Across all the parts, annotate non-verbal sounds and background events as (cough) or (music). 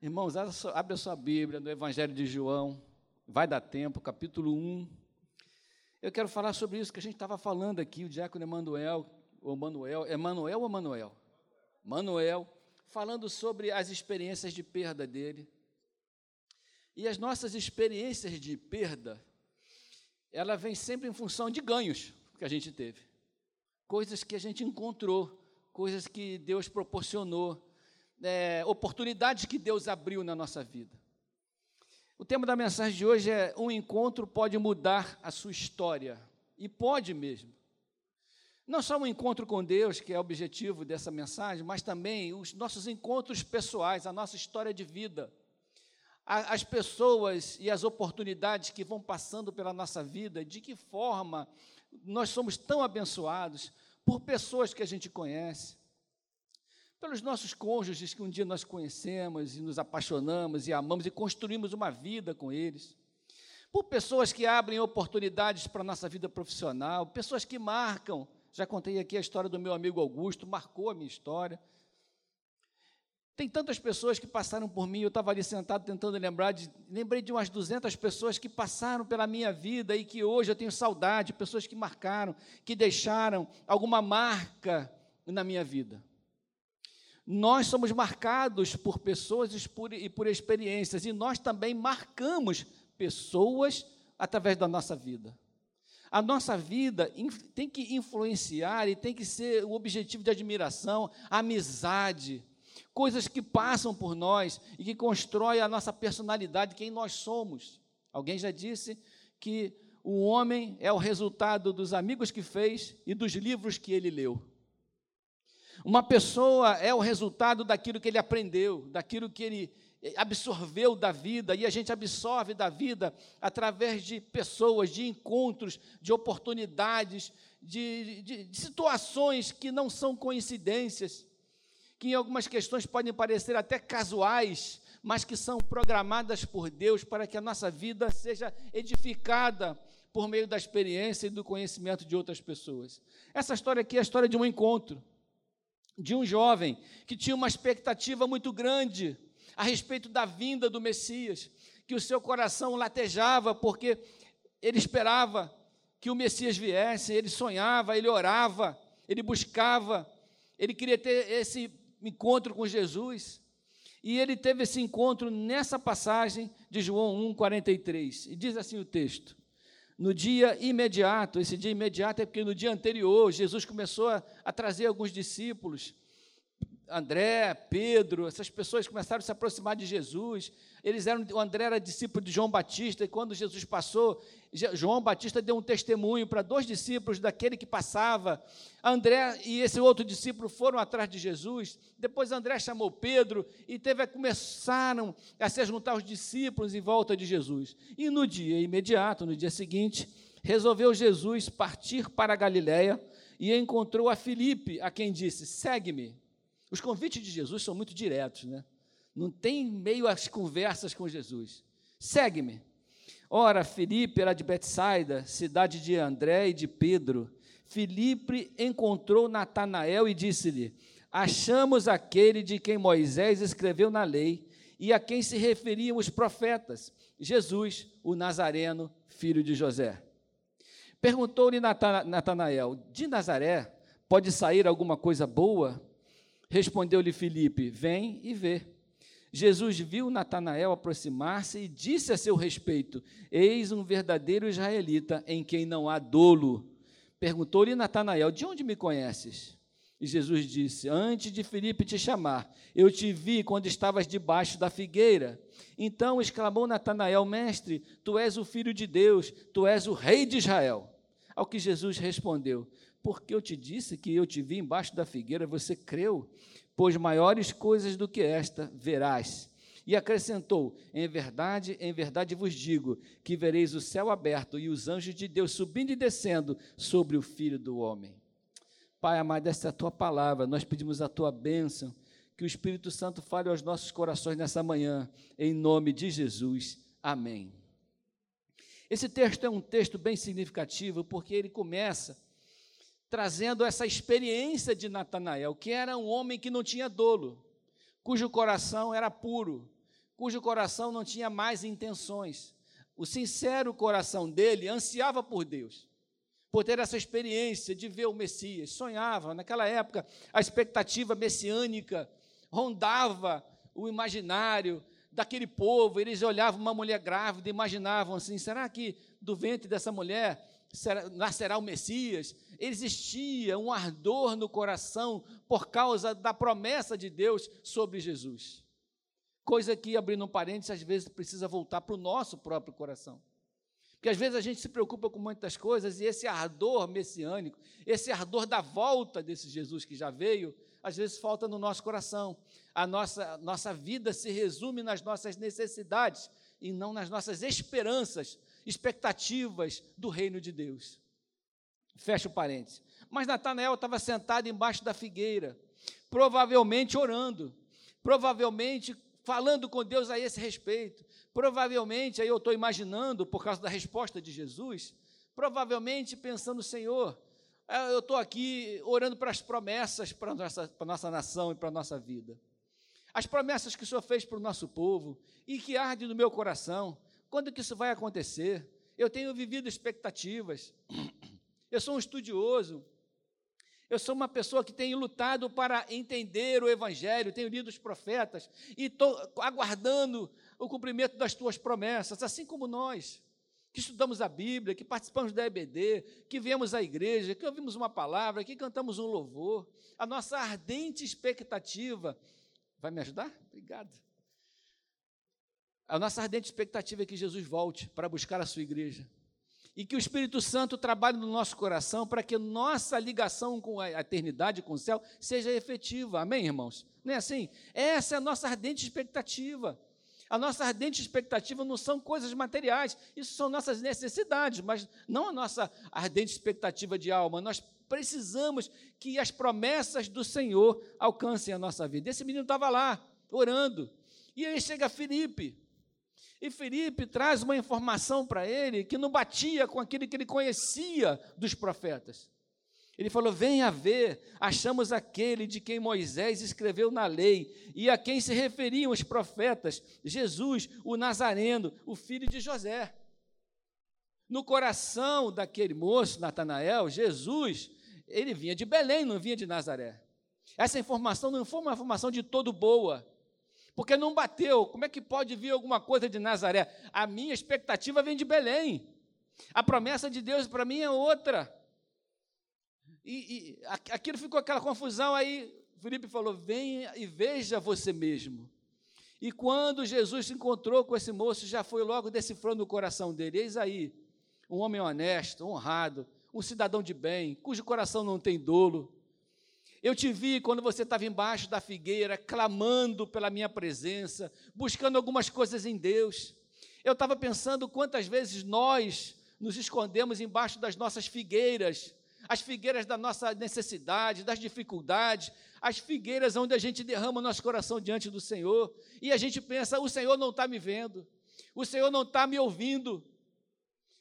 Irmãos, abre a sua Bíblia no Evangelho de João, vai dar tempo, capítulo 1. Eu quero falar sobre isso que a gente estava falando aqui, o diácono Emanuel, ou Manuel, Emanuel ou Manuel? Manuel, falando sobre as experiências de perda dele. E as nossas experiências de perda, ela vem sempre em função de ganhos que a gente teve. Coisas que a gente encontrou, coisas que Deus proporcionou, é, oportunidades que Deus abriu na nossa vida. O tema da mensagem de hoje é: um encontro pode mudar a sua história. E pode mesmo. Não só um encontro com Deus, que é o objetivo dessa mensagem, mas também os nossos encontros pessoais, a nossa história de vida as pessoas e as oportunidades que vão passando pela nossa vida, de que forma nós somos tão abençoados por pessoas que a gente conhece, pelos nossos cônjuges que um dia nós conhecemos e nos apaixonamos e amamos e construímos uma vida com eles, por pessoas que abrem oportunidades para a nossa vida profissional, pessoas que marcam. Já contei aqui a história do meu amigo Augusto, marcou a minha história. Tem tantas pessoas que passaram por mim, eu estava ali sentado tentando lembrar, de, lembrei de umas 200 pessoas que passaram pela minha vida e que hoje eu tenho saudade, pessoas que marcaram, que deixaram alguma marca na minha vida. Nós somos marcados por pessoas e por, experiências, e nós também marcamos pessoas através da nossa vida. A nossa vida tem que influenciar e tem que ser o objetivo de admiração, amizade, coisas que passam por nós e que constroem a nossa personalidade, quem nós somos. Alguém já disse que o homem é o resultado dos amigos que fez e dos livros que ele leu. Uma pessoa é o resultado daquilo que ele aprendeu, daquilo que ele absorveu da vida, e a gente absorve da vida através de pessoas, de encontros, de oportunidades, de, de, de situações que não são coincidências que em algumas questões podem parecer até casuais, mas que são programadas por Deus para que a nossa vida seja edificada por meio da experiência e do conhecimento de outras pessoas. Essa história aqui é a história de um encontro de um jovem que tinha uma expectativa muito grande a respeito da vinda do Messias, que o seu coração latejava porque ele esperava que o Messias viesse, ele sonhava, ele orava, ele buscava, ele queria ter esse encontro com Jesus. E ele teve esse encontro nessa passagem de João 1,43. E diz assim o texto: No dia imediato, esse dia imediato é porque no dia anterior, Jesus começou a, a trazer alguns discípulos André, Pedro, essas pessoas começaram a se aproximar de Jesus. Eles eram, o André era discípulo de João Batista, e quando Jesus passou, João Batista deu um testemunho para dois discípulos daquele que passava. André e esse outro discípulo foram atrás de Jesus. Depois André chamou Pedro e teve começaram a se juntar os discípulos em volta de Jesus. E no dia imediato, no dia seguinte, resolveu Jesus partir para a Galiléia e encontrou a Filipe, a quem disse: "Segue-me". Os convites de Jesus são muito diretos, né? Não tem meio às conversas com Jesus. Segue-me. Ora, Filipe era de Betsaida, cidade de André e de Pedro. Filipe encontrou Natanael e disse-lhe: Achamos aquele de quem Moisés escreveu na lei e a quem se referiam os profetas, Jesus, o Nazareno, filho de José. Perguntou-lhe Natanael: De Nazaré pode sair alguma coisa boa? Respondeu-lhe Filipe: Vem e vê. Jesus viu Natanael aproximar-se e disse a seu respeito: Eis um verdadeiro israelita em quem não há dolo. Perguntou-lhe Natanael: De onde me conheces? E Jesus disse: Antes de Filipe te chamar, eu te vi quando estavas debaixo da figueira. Então exclamou Natanael: Mestre, tu és o filho de Deus, tu és o rei de Israel. Ao que Jesus respondeu: porque eu te disse que eu te vi embaixo da figueira, você creu? Pois maiores coisas do que esta verás. E acrescentou: Em verdade, em verdade vos digo que vereis o céu aberto e os anjos de Deus subindo e descendo sobre o filho do homem. Pai amado, essa é a tua palavra, nós pedimos a tua bênção, que o Espírito Santo fale aos nossos corações nessa manhã, em nome de Jesus. Amém. Esse texto é um texto bem significativo, porque ele começa trazendo essa experiência de Natanael, que era um homem que não tinha dolo, cujo coração era puro, cujo coração não tinha mais intenções. O sincero coração dele ansiava por Deus, por ter essa experiência de ver o Messias. Sonhava, naquela época, a expectativa messiânica rondava o imaginário daquele povo. Eles olhavam uma mulher grávida e imaginavam assim: será que do ventre dessa mulher será, nascerá o Messias? Existia um ardor no coração por causa da promessa de Deus sobre Jesus. Coisa que, abrindo um parênteses, às vezes precisa voltar para o nosso próprio coração. Porque às vezes a gente se preocupa com muitas coisas e esse ardor messiânico, esse ardor da volta desse Jesus que já veio, às vezes falta no nosso coração. A nossa, nossa vida se resume nas nossas necessidades e não nas nossas esperanças, expectativas do reino de Deus. Fecha o parênteses. Mas Natanael estava sentado embaixo da figueira, provavelmente orando, provavelmente falando com Deus a esse respeito. Provavelmente, aí eu estou imaginando, por causa da resposta de Jesus, provavelmente pensando, Senhor, eh, eu estou aqui orando para as promessas para a nossa, para nossa nação e para a nossa vida. As promessas que o Senhor fez para o nosso povo e que arde no meu coração. Quando que isso vai acontecer? Eu tenho vivido expectativas. (clears throat) Eu sou um estudioso. Eu sou uma pessoa que tem lutado para entender o Evangelho, tenho lido os profetas e estou aguardando o cumprimento das tuas promessas, assim como nós, que estudamos a Bíblia, que participamos da EBD, que viemos à igreja, que ouvimos uma palavra, que cantamos um louvor. A nossa ardente expectativa. Vai me ajudar? Obrigado. A nossa ardente expectativa é que Jesus volte para buscar a sua igreja e que o Espírito Santo trabalhe no nosso coração para que nossa ligação com a eternidade, com o céu, seja efetiva. Amém, irmãos? Não é assim? Essa é a nossa ardente expectativa. A nossa ardente expectativa não são coisas materiais, isso são nossas necessidades, mas não a nossa ardente expectativa de alma. Nós precisamos que as promessas do Senhor alcancem a nossa vida. Esse menino estava lá, orando, e aí chega Felipe, e Felipe traz uma informação para ele que não batia com aquilo que ele conhecia dos profetas. Ele falou: Venha ver, achamos aquele de quem Moisés escreveu na lei e a quem se referiam os profetas, Jesus, o Nazareno, o filho de José. No coração daquele moço, Natanael, Jesus, ele vinha de Belém, não vinha de Nazaré. Essa informação não foi uma informação de todo boa porque não bateu. Como é que pode vir alguma coisa de Nazaré? A minha expectativa vem de Belém. A promessa de Deus para mim é outra. E, e aquilo ficou aquela confusão. Aí Felipe falou: venha e veja você mesmo. E quando Jesus se encontrou com esse moço, já foi logo decifrando o coração dele. Eis aí, um homem honesto, honrado, um cidadão de bem, cujo coração não tem dolo, eu te vi quando você estava embaixo da figueira, clamando pela minha presença, buscando algumas coisas em Deus. Eu estava pensando quantas vezes nós nos escondemos embaixo das nossas figueiras, as figueiras da nossa necessidade, das dificuldades, as figueiras onde a gente derrama o nosso coração diante do Senhor, e a gente pensa: o Senhor não está me vendo, o Senhor não está me ouvindo,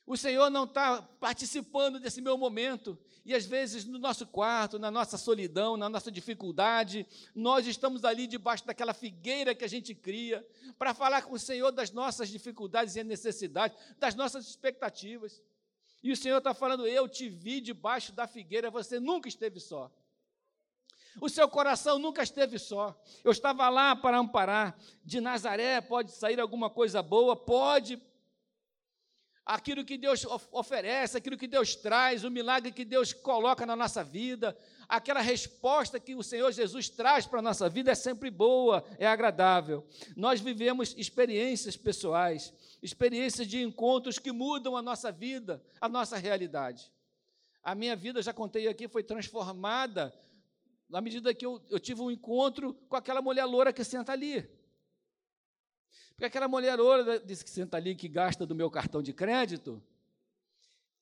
o Senhor não está participando desse meu momento. E às vezes no nosso quarto, na nossa solidão, na nossa dificuldade, nós estamos ali debaixo daquela figueira que a gente cria, para falar com o Senhor das nossas dificuldades e necessidades, das nossas expectativas. E o Senhor está falando: Eu te vi debaixo da figueira, você nunca esteve só. O seu coração nunca esteve só. Eu estava lá para amparar. De Nazaré pode sair alguma coisa boa, pode aquilo que Deus oferece, aquilo que Deus traz, o milagre que Deus coloca na nossa vida, aquela resposta que o Senhor Jesus traz para a nossa vida é sempre boa, é agradável. Nós vivemos experiências pessoais, experiências de encontros que mudam a nossa vida, a nossa realidade. A minha vida, já contei aqui, foi transformada na medida que eu, eu tive um encontro com aquela mulher loura que senta ali. Porque aquela mulher oura disse que senta ali, que gasta do meu cartão de crédito,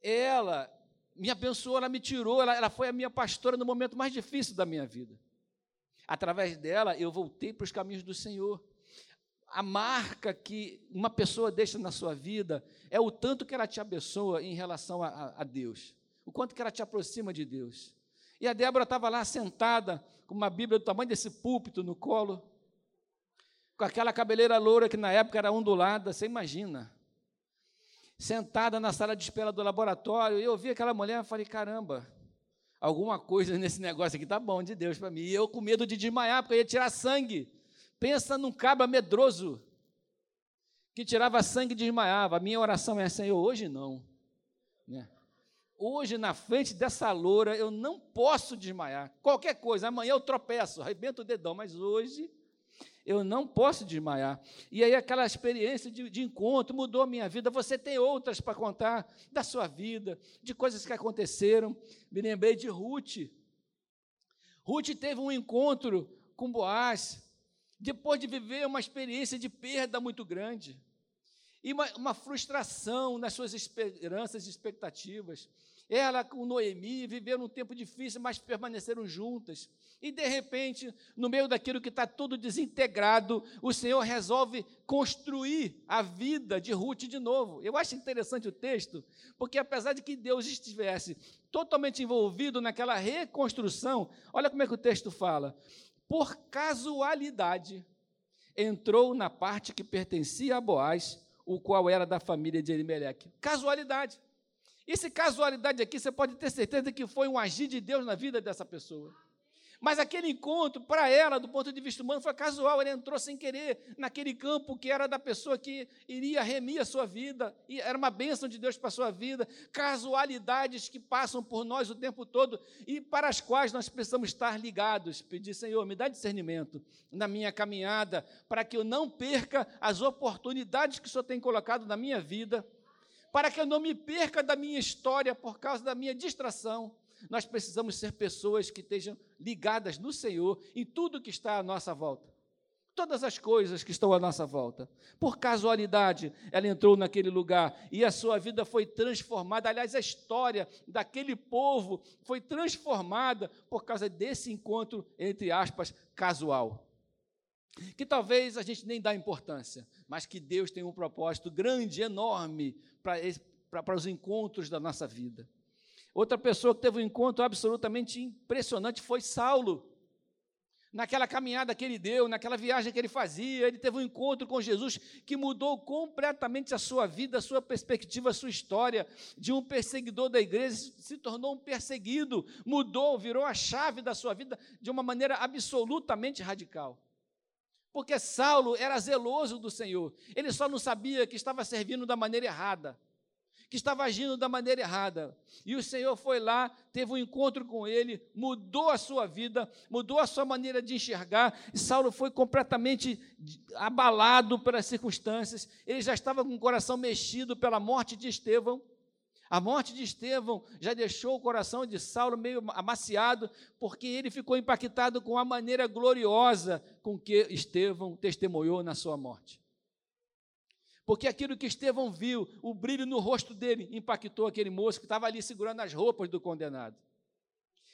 ela me abençoou, ela me tirou, ela, ela foi a minha pastora no momento mais difícil da minha vida. Através dela, eu voltei para os caminhos do Senhor. A marca que uma pessoa deixa na sua vida é o tanto que ela te abençoa em relação a, a Deus, o quanto que ela te aproxima de Deus. E a Débora estava lá sentada, com uma Bíblia do tamanho desse púlpito no colo, com aquela cabeleira loura que na época era ondulada, você imagina. Sentada na sala de espera do laboratório, eu vi aquela mulher e falei: caramba, alguma coisa (laughs) nesse negócio aqui tá bom de Deus para mim. E eu com medo de desmaiar, porque ia tirar sangue. Pensa num cabra medroso que tirava sangue e desmaiava. A minha oração é: Senhor, hoje não. Né? Hoje, na frente dessa loura, eu não posso desmaiar. Qualquer coisa, amanhã eu tropeço, arrebento o dedão, mas hoje eu não posso desmaiar. E aí, aquela experiência de, de encontro mudou a minha vida. Você tem outras para contar da sua vida, de coisas que aconteceram. Me lembrei de Ruth. Ruth teve um encontro com Boaz, depois de viver uma experiência de perda muito grande e uma, uma frustração nas suas esperanças e expectativas. Ela com Noemi viveram um tempo difícil, mas permaneceram juntas. E de repente, no meio daquilo que está tudo desintegrado, o Senhor resolve construir a vida de Ruth de novo. Eu acho interessante o texto, porque apesar de que Deus estivesse totalmente envolvido naquela reconstrução, olha como é que o texto fala. Por casualidade, entrou na parte que pertencia a Boaz o qual era da família de Elimeleque. Casualidade. Esse casualidade aqui, você pode ter certeza que foi um agir de Deus na vida dessa pessoa. Mas aquele encontro, para ela, do ponto de vista humano, foi casual. Ele entrou sem querer naquele campo que era da pessoa que iria remir a sua vida, e era uma bênção de Deus para a sua vida. Casualidades que passam por nós o tempo todo e para as quais nós precisamos estar ligados. Pedir, Senhor, me dá discernimento na minha caminhada, para que eu não perca as oportunidades que o Senhor tem colocado na minha vida, para que eu não me perca da minha história por causa da minha distração nós precisamos ser pessoas que estejam ligadas no Senhor em tudo que está à nossa volta. Todas as coisas que estão à nossa volta. Por casualidade, ela entrou naquele lugar e a sua vida foi transformada. Aliás, a história daquele povo foi transformada por causa desse encontro, entre aspas, casual. Que talvez a gente nem dá importância, mas que Deus tem um propósito grande, enorme, para, os encontros da nossa vida. Outra pessoa que teve um encontro absolutamente impressionante foi Saulo. Naquela caminhada que ele deu, naquela viagem que ele fazia, ele teve um encontro com Jesus que mudou completamente a sua vida, a sua perspectiva, a sua história. De um perseguidor da igreja se tornou um perseguido, mudou, virou a chave da sua vida de uma maneira absolutamente radical. Porque Saulo era zeloso do Senhor, ele só não sabia que estava servindo da maneira errada que estava agindo da maneira errada. E o Senhor foi lá, teve um encontro com ele, mudou a sua vida, mudou a sua maneira de enxergar, e Saulo foi completamente abalado pelas circunstâncias. Ele já estava com o coração mexido pela morte de Estevão. A morte de Estevão já deixou o coração de Saulo meio amaciado, porque ele ficou impactado com a maneira gloriosa com que Estevão testemunhou na sua morte. Porque aquilo que Estevão viu, o brilho no rosto dele, impactou aquele moço que estava ali segurando as roupas do condenado.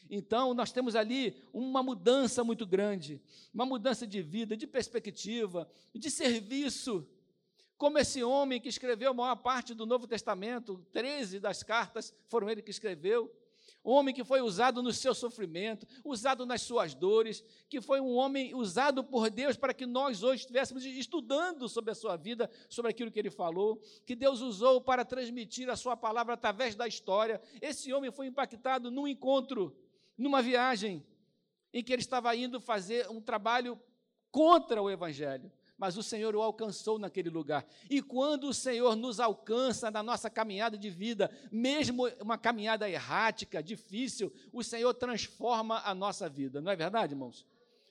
Então, nós temos ali uma mudança muito grande, uma mudança de vida, de perspectiva, de serviço. Como esse homem que escreveu a maior parte do Novo Testamento, 13 das cartas foram ele que escreveu homem que foi usado no seu sofrimento, usado nas suas dores, que foi um homem usado por Deus para que nós hoje estivéssemos estudando sobre a sua vida, sobre aquilo que ele falou, que Deus usou para transmitir a sua palavra através da história. Esse homem foi impactado num encontro, numa viagem, em que ele estava indo fazer um trabalho contra o evangelho mas o Senhor o alcançou naquele lugar. E quando o Senhor nos alcança na nossa caminhada de vida, mesmo uma caminhada errática, difícil, o Senhor transforma a nossa vida. Não é verdade, irmãos?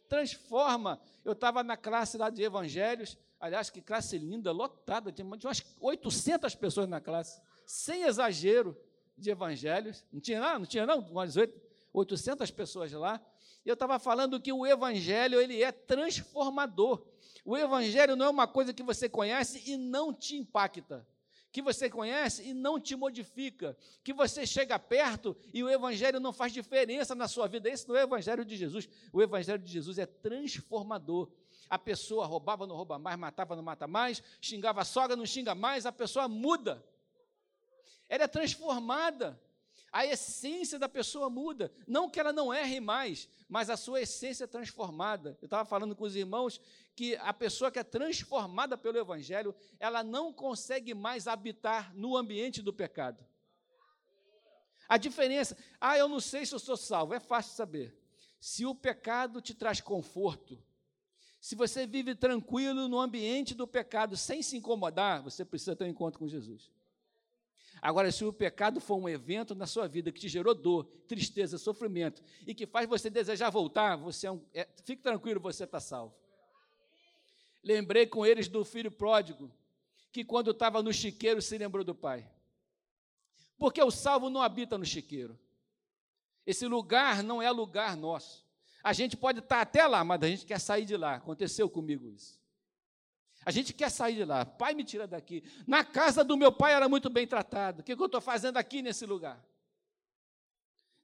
Transforma. Eu estava na classe lá de evangelhos, aliás, que classe linda, lotada, tinha umas 800 pessoas na classe, sem exagero de evangelhos. Não tinha não? Não tinha não? Umas 800 pessoas lá. E eu estava falando que o evangelho, ele é transformador. O Evangelho não é uma coisa que você conhece e não te impacta, que você conhece e não te modifica, que você chega perto e o Evangelho não faz diferença na sua vida. Esse não é o Evangelho de Jesus. O Evangelho de Jesus é transformador. A pessoa roubava, não rouba mais, matava, não mata mais, xingava a sogra, não xinga mais, a pessoa muda. Ela é transformada. A essência da pessoa muda. Não que ela não erre mais, mas a sua essência é transformada. Eu estava falando com os irmãos que a pessoa que é transformada pelo Evangelho, ela não consegue mais habitar no ambiente do pecado. A diferença, ah, eu não sei se eu sou salvo, é fácil saber. Se o pecado te traz conforto, se você vive tranquilo no ambiente do pecado sem se incomodar, você precisa ter um encontro com Jesus. Agora, se o pecado for um evento na sua vida que te gerou dor, tristeza, sofrimento e que faz você desejar voltar, você é um, é, fique tranquilo, você está salvo. Lembrei com eles do filho pródigo, que quando estava no chiqueiro se lembrou do pai. Porque o salvo não habita no chiqueiro. Esse lugar não é lugar nosso. A gente pode estar até lá, mas a gente quer sair de lá. Aconteceu comigo isso. A gente quer sair de lá. Pai, me tira daqui. Na casa do meu pai era muito bem tratado. O que, eu estou fazendo aqui nesse lugar?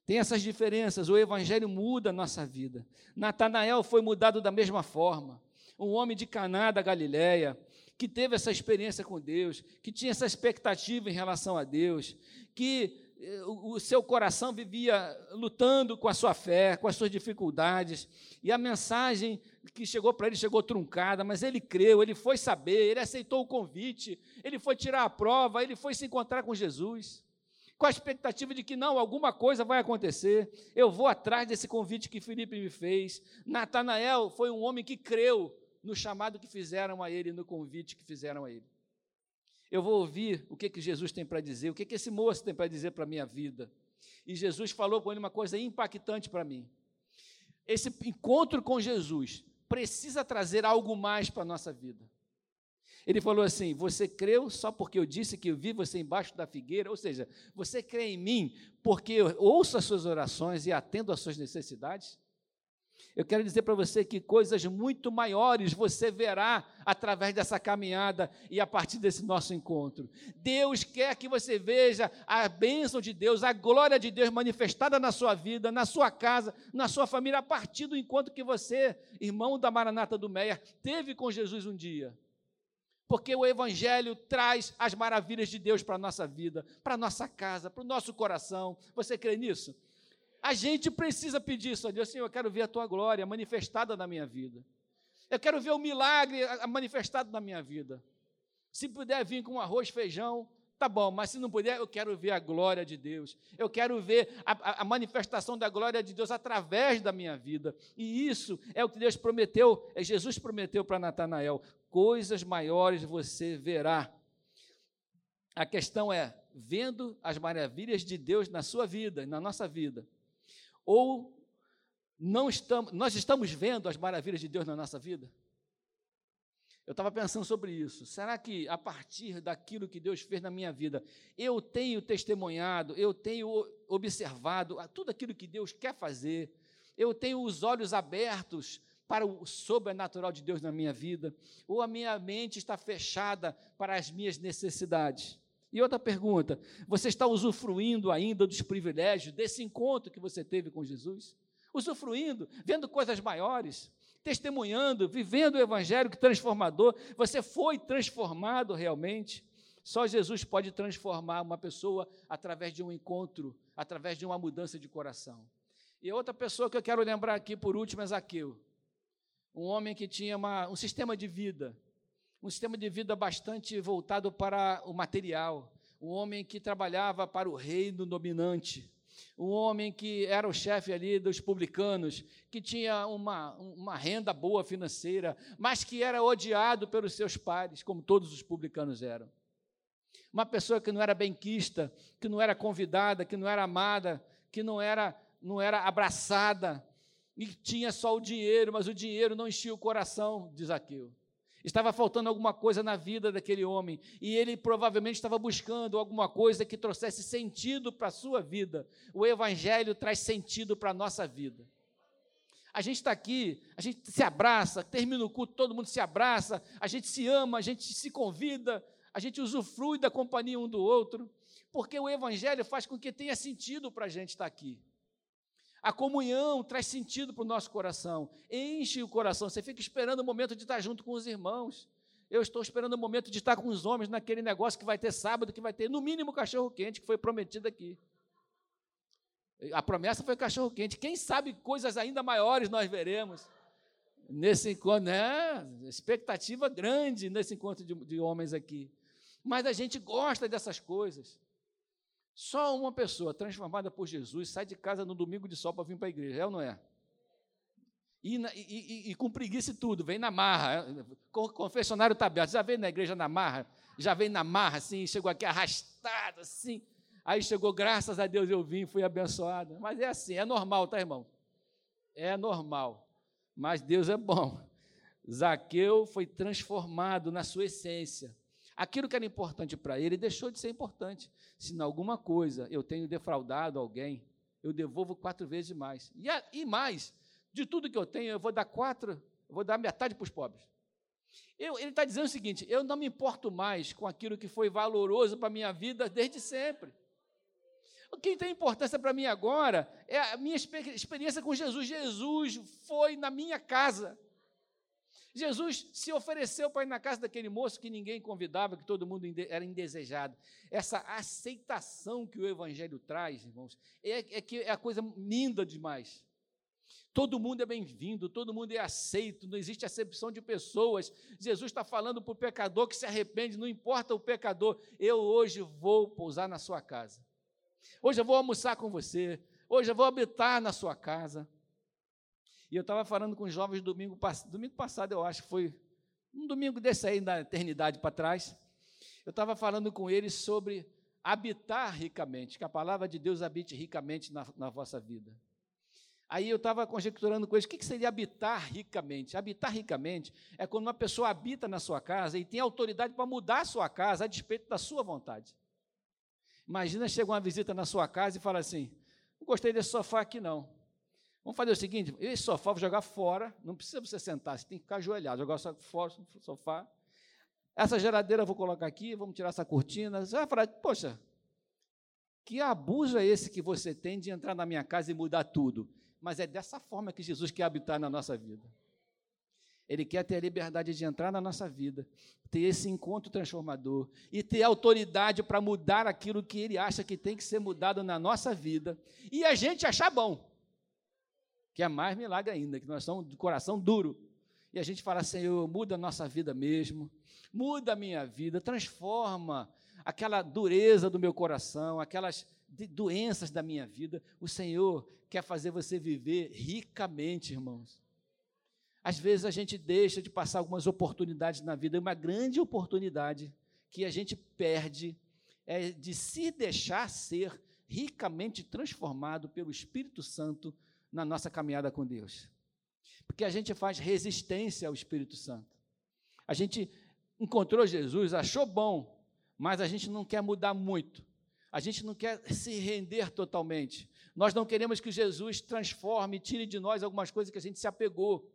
Tem essas diferenças. O evangelho muda a nossa vida. Natanael foi mudado da mesma forma. Um homem de Caná da Galileia, que teve essa experiência com Deus, que tinha essa expectativa em relação a Deus, que o seu coração vivia lutando com a sua fé, com as suas dificuldades, e a mensagem que chegou para ele chegou truncada, mas ele creu, ele foi saber, ele aceitou o convite, ele foi tirar a prova, ele foi se encontrar com Jesus, com a expectativa de que não, alguma coisa vai acontecer, eu vou atrás desse convite que Felipe me fez. Natanael foi um homem que creu no chamado que fizeram a ele, no convite que fizeram a ele. Eu vou ouvir o que, que Jesus tem para dizer, o que, que esse moço tem para dizer para a minha vida. E Jesus falou com ele uma coisa impactante para mim. Esse encontro com Jesus precisa trazer algo mais para a nossa vida. Ele falou assim: Você creu só porque eu disse que eu vi você embaixo da figueira? Ou seja, você crê em mim porque eu ouço as suas orações e atendo às suas necessidades? Eu quero dizer para você que coisas muito maiores você verá através dessa caminhada e a partir desse nosso encontro. Deus quer que você veja a bênção de Deus, a glória de Deus manifestada na sua vida, na sua casa, na sua família, a partir do encontro que você, irmão da Maranata do Meia, teve com Jesus um dia. Porque o Evangelho traz as maravilhas de Deus para a nossa vida, para a nossa casa, para o nosso coração. Você crê nisso? A gente precisa pedir isso a Deus, Senhor, eu quero ver a tua glória manifestada na minha vida. Eu quero ver o milagre manifestado na minha vida. Se puder vir com arroz, feijão, tá bom, mas se não puder, eu quero ver a glória de Deus. Eu quero ver a, a, manifestação da glória de Deus através da minha vida. E isso é o que Deus prometeu, é Jesus prometeu para Natanael: coisas maiores você verá. A questão é, vendo as maravilhas de Deus na sua vida, na nossa vida, ou não estamos, nós estamos vendo as maravilhas de Deus na nossa vida? Eu estava pensando sobre isso. Será que a partir daquilo que Deus fez na minha vida, eu tenho testemunhado, eu tenho observado tudo aquilo que Deus quer fazer, eu tenho os olhos abertos para o sobrenatural de Deus na minha vida, ou a minha mente está fechada para as minhas necessidades? E outra pergunta: você está usufruindo ainda dos privilégios desse encontro que você teve com Jesus? Usufruindo, vendo coisas maiores, testemunhando, vivendo o evangelho transformador. Você foi transformado realmente. Só Jesus pode transformar uma pessoa através de um encontro, através de uma mudança de coração. E outra pessoa que eu quero lembrar aqui por último é Zaqueu. Um homem que tinha uma, um sistema de vida um sistema de vida bastante voltado para o material, um homem que trabalhava para o reino dominante, um homem que era o chefe ali dos publicanos, que tinha uma, uma renda boa financeira, mas que era odiado pelos seus pares, como todos os publicanos eram. Uma pessoa que não era benquista, que não era convidada, que não era amada, que não era, não era abraçada, e tinha só o dinheiro, mas o dinheiro não enchia o coração de Zaqueu. Estava faltando alguma coisa na vida daquele homem, e ele provavelmente estava buscando alguma coisa que trouxesse sentido para a sua vida. O Evangelho traz sentido para a nossa vida. A gente está aqui, a gente se abraça, termina o culto, todo mundo se abraça, a gente se ama, a gente se convida, a gente usufrui da companhia um do outro, porque o Evangelho faz com que tenha sentido para a gente estar aqui. A comunhão traz sentido para o nosso coração, enche o coração. Você fica esperando o momento de estar junto com os irmãos. Eu estou esperando o momento de estar com os homens naquele negócio que vai ter sábado, que vai ter, no mínimo, cachorro quente, que foi prometido aqui. A promessa foi cachorro quente. Quem sabe coisas ainda maiores nós veremos nesse encontro, né? Expectativa grande nesse encontro de, de homens aqui. Mas a gente gosta dessas coisas. Só uma pessoa transformada por Jesus sai de casa no domingo de sol para vir para a igreja, é ou não é? E, e, e, e, com preguiça e tudo, vem na marra. O confessionário está aberto. Já veio na igreja na marra? Já veio na marra, assim, chegou aqui arrastado, assim. Aí chegou, graças a Deus eu vim, fui abençoado. Mas é assim, é normal, tá, irmão? É normal. Mas Deus é bom. Zaqueu foi transformado na sua essência. Aquilo que era importante para ele deixou de ser importante. Se em alguma coisa eu tenho defraudado alguém, eu devolvo quatro vezes mais. E, a, e mais, de tudo que eu tenho, eu vou dar quatro, vou dar metade para os pobres. Eu, ele está dizendo o seguinte: eu não me importo mais com aquilo que foi valoroso para a minha vida desde sempre. O que tem importância para mim agora é a minha experiência com Jesus. Jesus foi na minha casa. Jesus se ofereceu para ir na casa daquele moço que ninguém convidava, que todo mundo era indesejado. Essa aceitação que o Evangelho traz, irmãos, é, é, que é a coisa linda demais. Todo mundo é bem-vindo, todo mundo é aceito, não existe acepção de pessoas. Jesus está falando para o pecador que se arrepende, não importa o pecador, eu hoje vou pousar na sua casa. Hoje eu vou almoçar com você, hoje eu vou habitar na sua casa. E eu estava falando com os jovens domingo, domingo passado, eu acho que foi um domingo desse aí, da eternidade para trás. Eu estava falando com eles sobre habitar ricamente, que a palavra de Deus habite ricamente na, na vossa vida. Aí eu estava conjecturando com eles, o que seria habitar ricamente? Habitar ricamente é quando uma pessoa habita na sua casa e tem autoridade para mudar a sua casa a despeito da sua vontade. Imagina chega uma visita na sua casa e fala assim: não gostei desse sofá aqui não. Vamos fazer o seguinte: esse sofá vou jogar fora, não precisa você sentar, você tem que ficar ajoelhado, jogar fora o sofá. Essa geladeira eu vou colocar aqui, vamos tirar essa cortina. Você vai falar, poxa, que abuso é esse que você tem de entrar na minha casa e mudar tudo? mas é dessa forma que Jesus quer habitar na nossa vida. Ele quer ter a liberdade de entrar na nossa vida, ter esse encontro transformador e ter autoridade para mudar aquilo que ele acha que tem que ser mudado na nossa vida e a gente achar bom. Que é mais milagre ainda, que nós somos de coração duro. E a gente fala, Senhor, muda a nossa vida mesmo, muda a minha vida, transforma aquela dureza do meu coração, aquelas doenças da minha vida. O Senhor quer fazer você viver ricamente, irmãos. Às vezes a gente deixa de passar algumas oportunidades na vida, uma grande oportunidade que a gente perde é de se deixar ser ricamente transformado pelo Espírito Santo na nossa caminhada com Deus. Porque a gente faz resistência ao Espírito Santo. A gente encontrou Jesus, achou bom, mas a gente não quer mudar muito. A gente não quer se render totalmente. Nós não queremos que Jesus transforme, tire de nós algumas coisas que a gente se apegou.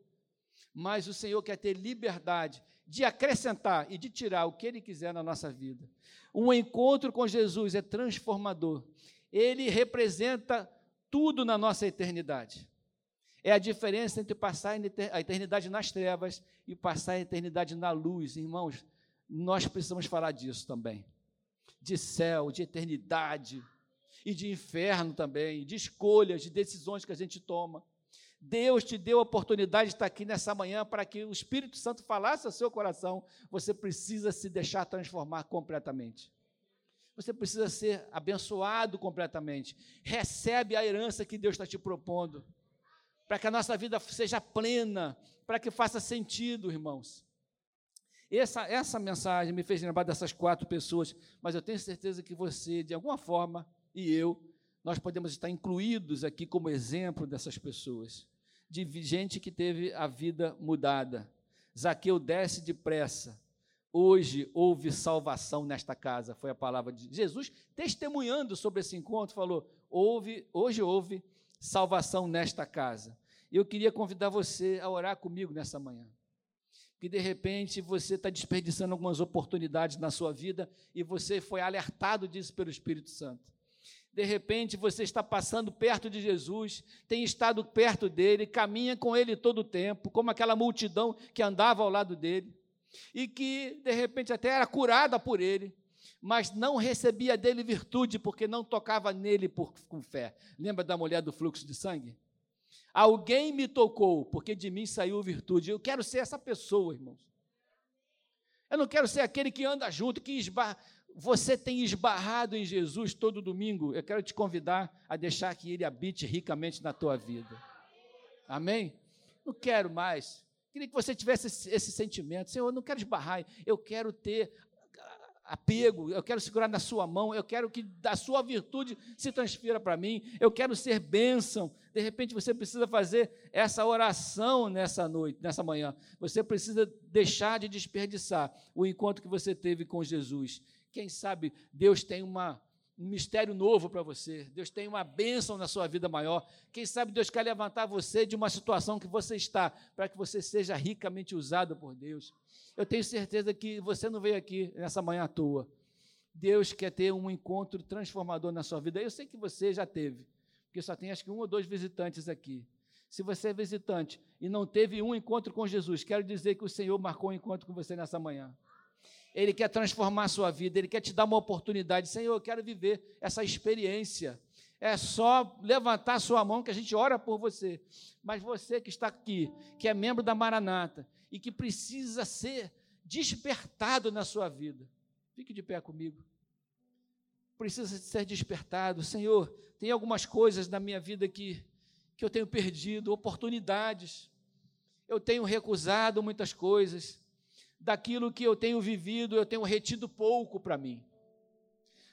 Mas o Senhor quer ter liberdade de acrescentar e de tirar o que Ele quiser na nossa vida. Um encontro com Jesus é transformador. Ele representa tudo na nossa eternidade. É a diferença entre passar a eternidade nas trevas e passar a eternidade na luz. Irmãos, nós precisamos falar disso também de céu, de eternidade e de inferno também, de escolhas, de decisões que a gente toma. Deus te deu a oportunidade de estar aqui nessa manhã para que o Espírito Santo falasse ao seu coração. Você precisa se deixar transformar completamente. Você precisa ser abençoado completamente. Recebe a herança que Deus está te propondo. Para que a nossa vida seja plena, para que faça sentido, irmãos. Essa, essa mensagem me fez lembrar dessas quatro pessoas, mas eu tenho certeza que você, de alguma forma, e eu, nós podemos estar incluídos aqui como exemplo dessas pessoas, de gente que teve a vida mudada. Zaqueu desce depressa. Hoje houve salvação nesta casa, foi a palavra de Jesus, testemunhando sobre esse encontro, falou: houve, hoje houve salvação nesta casa. Eu queria convidar você a orar comigo nessa manhã que de repente você está desperdiçando algumas oportunidades na sua vida e você foi alertado disso pelo Espírito Santo. De repente você está passando perto de Jesus, tem estado perto dele, caminha com ele todo o tempo, como aquela multidão que andava ao lado dele, e que de repente até era curada por ele, mas não recebia dele virtude, porque não tocava nele por, com fé. Lembra da mulher do fluxo de sangue? Alguém me tocou, porque de mim saiu virtude. Eu quero ser essa pessoa, irmãos. Eu não quero ser aquele que anda junto, que esbarra. Você tem esbarrado em Jesus todo domingo. Eu quero te convidar a deixar que Ele habite ricamente na tua vida. Amém? Não quero mais. Queria que você tivesse esse, esse sentimento. Senhor, eu não quero esbarrar, eu quero ter apego, eu quero segurar na sua mão, eu quero que da sua virtude se transfira para mim, eu quero ser bênção. De repente você precisa fazer essa oração nessa noite, nessa manhã. Você precisa deixar de desperdiçar o encontro que você teve com Jesus. Quem sabe Deus tem uma um mistério novo para você. Deus tem uma bênção na sua vida maior. Quem sabe Deus quer levantar você de uma situação que você está, para que você seja ricamente usado por Deus. Eu tenho certeza que você não veio aqui nessa manhã à toa. Deus quer ter um encontro transformador na sua vida. Eu sei que você já teve, porque só tem acho que um ou dois visitantes aqui. Se você é visitante e não teve um encontro com Jesus, quero dizer que o Senhor marcou um encontro com você nessa manhã. Ele quer transformar a sua vida, ele quer te dar uma oportunidade. Senhor, eu quero viver essa experiência. É só levantar a sua mão que a gente ora por você. Mas você que está aqui, que é membro da Maranata e que precisa ser despertado na sua vida, fique de pé comigo. Precisa ser despertado. Senhor, tem algumas coisas na minha vida que, que eu tenho perdido, oportunidades. Eu tenho recusado muitas coisas daquilo que eu tenho vivido, eu tenho retido pouco para mim.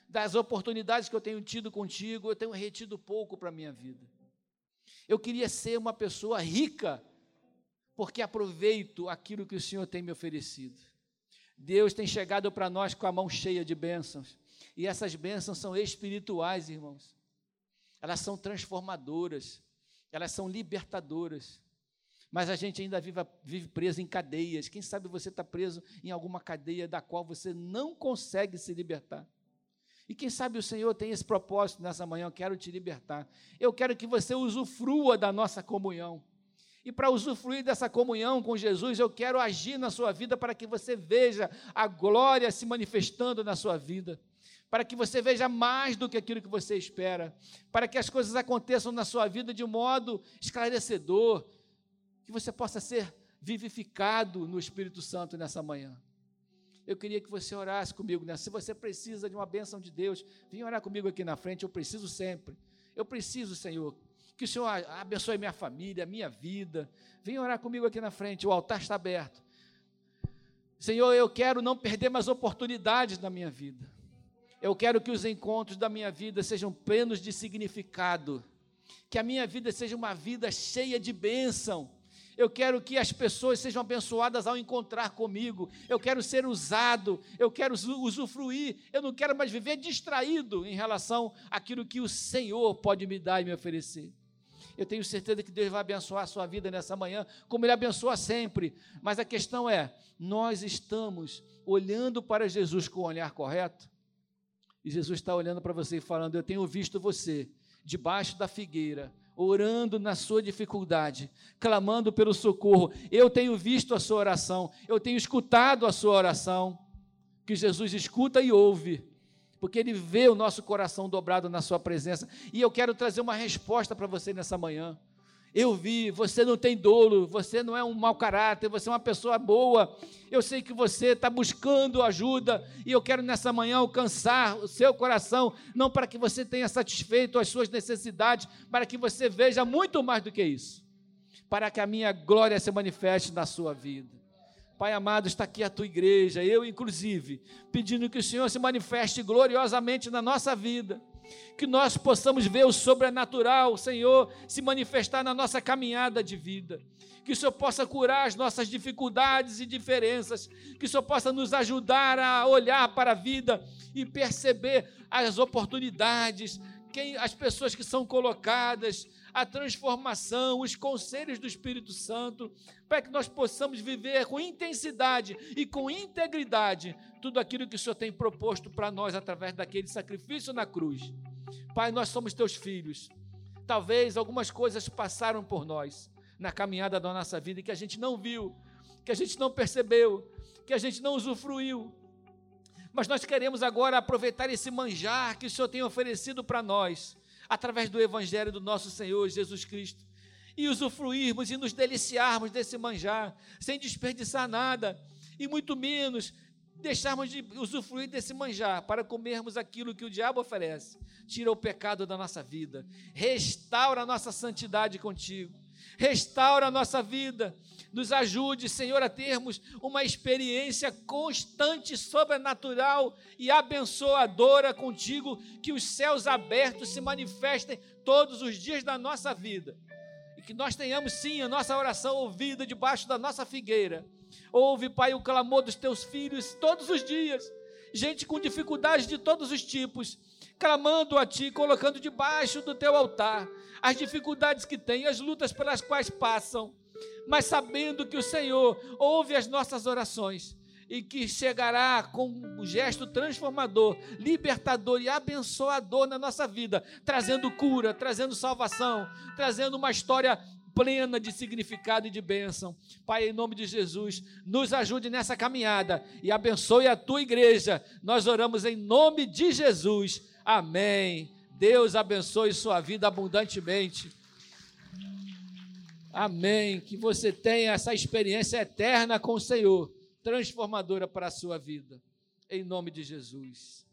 Das oportunidades que eu tenho tido contigo, eu tenho retido pouco para a minha vida. Eu queria ser uma pessoa rica, porque aproveito aquilo que o Senhor tem me oferecido. Deus tem chegado para nós com a mão cheia de bênçãos, e essas bênçãos são espirituais, irmãos. Elas são transformadoras, elas são libertadoras mas a gente ainda vive, vive preso em cadeias. Quem sabe você está preso em alguma cadeia da qual você não consegue se libertar. E quem sabe o Senhor tem esse propósito nessa manhã, eu quero te libertar. Eu quero que você usufrua da nossa comunhão. E para usufruir dessa comunhão com Jesus, eu quero agir na sua vida para que você veja a glória se manifestando na sua vida. Para que você veja mais do que aquilo que você espera. Para que as coisas aconteçam na sua vida de modo esclarecedor, que você possa ser vivificado no Espírito Santo nessa manhã. Eu queria que você orasse comigo nessa. Se você precisa de uma bênção de Deus, vem orar comigo aqui na frente. Eu preciso sempre. Eu preciso, Senhor, que o Senhor abençoe minha família, minha vida. Vem orar comigo aqui na frente. O altar está aberto. Senhor, eu quero não perder mais oportunidades na minha vida. Eu quero que os encontros da minha vida sejam plenos de significado. Que a minha vida seja uma vida cheia de bênção eu quero que as pessoas sejam abençoadas ao encontrar comigo, eu quero ser usado, eu quero usufruir, eu não quero mais viver distraído em relação àquilo que o Senhor pode me dar e me oferecer. Eu tenho certeza que Deus vai abençoar a sua vida nessa manhã, como Ele abençoa sempre. Mas a questão é: nós estamos olhando para Jesus com o olhar correto? E Jesus está olhando para você e falando: Eu tenho visto você debaixo da figueira, orando na sua dificuldade, clamando pelo socorro. Eu tenho visto a sua oração, eu tenho escutado a sua oração, que Jesus escuta e ouve, porque Ele vê o nosso coração dobrado na Sua presença. E eu quero trazer uma resposta para você nessa manhã. Eu vi, você não tem dolo, você não é um mau caráter, você é uma pessoa boa. Eu sei que você está buscando ajuda e eu quero nessa manhã alcançar o seu coração, não para que você tenha satisfeito as suas necessidades, para que você veja muito mais do que isso, para que a minha glória se manifeste na sua vida. Pai amado, está aqui a tua igreja, eu inclusive, pedindo que o Senhor se manifeste gloriosamente na nossa vida que nós possamos ver o sobrenatural, Senhor, se manifestar na nossa caminhada de vida. Que o Senhor possa curar as nossas dificuldades e diferenças, que o Senhor possa nos ajudar a olhar para a vida e perceber as oportunidades, quem, as pessoas que são colocadas, a transformação, os conselhos do Espírito Santo, para que nós possamos viver com intensidade e com integridade tudo aquilo que o Senhor tem proposto para nós através daquele sacrifício na cruz. Pai, nós somos teus filhos. Talvez algumas coisas passaram por nós na caminhada da nossa vida que a gente não viu, que a gente não percebeu, que a gente não usufruiu. Mas nós queremos agora aproveitar esse manjar que o Senhor tem oferecido para nós, através do Evangelho do nosso Senhor Jesus Cristo, e usufruirmos e nos deliciarmos desse manjar, sem desperdiçar nada, e muito menos deixarmos de usufruir desse manjar para comermos aquilo que o diabo oferece. Tira o pecado da nossa vida, restaura a nossa santidade contigo, restaura a nossa vida, nos ajude, Senhor, a termos uma experiência constante, sobrenatural e abençoadora contigo, que os céus abertos se manifestem todos os dias da nossa vida. E que nós tenhamos sim a nossa oração ouvida debaixo da nossa figueira Ouve, Pai, o clamor dos teus filhos todos os dias. Gente com dificuldades de todos os tipos, clamando a Ti, colocando debaixo do Teu altar as dificuldades que têm, as lutas pelas quais passam, mas sabendo que o Senhor ouve as nossas orações e que chegará com um gesto transformador, libertador e abençoador na nossa vida, trazendo cura, trazendo salvação, trazendo uma história plena de significado e de bênção. Pai, em nome de Jesus, nos ajude nessa caminhada e abençoe a tua igreja. Nós oramos em nome de Jesus. Amém. Deus abençoe sua vida abundantemente. Amém. Que você tenha essa experiência eterna com o Senhor, transformadora para a sua vida. Em nome de Jesus.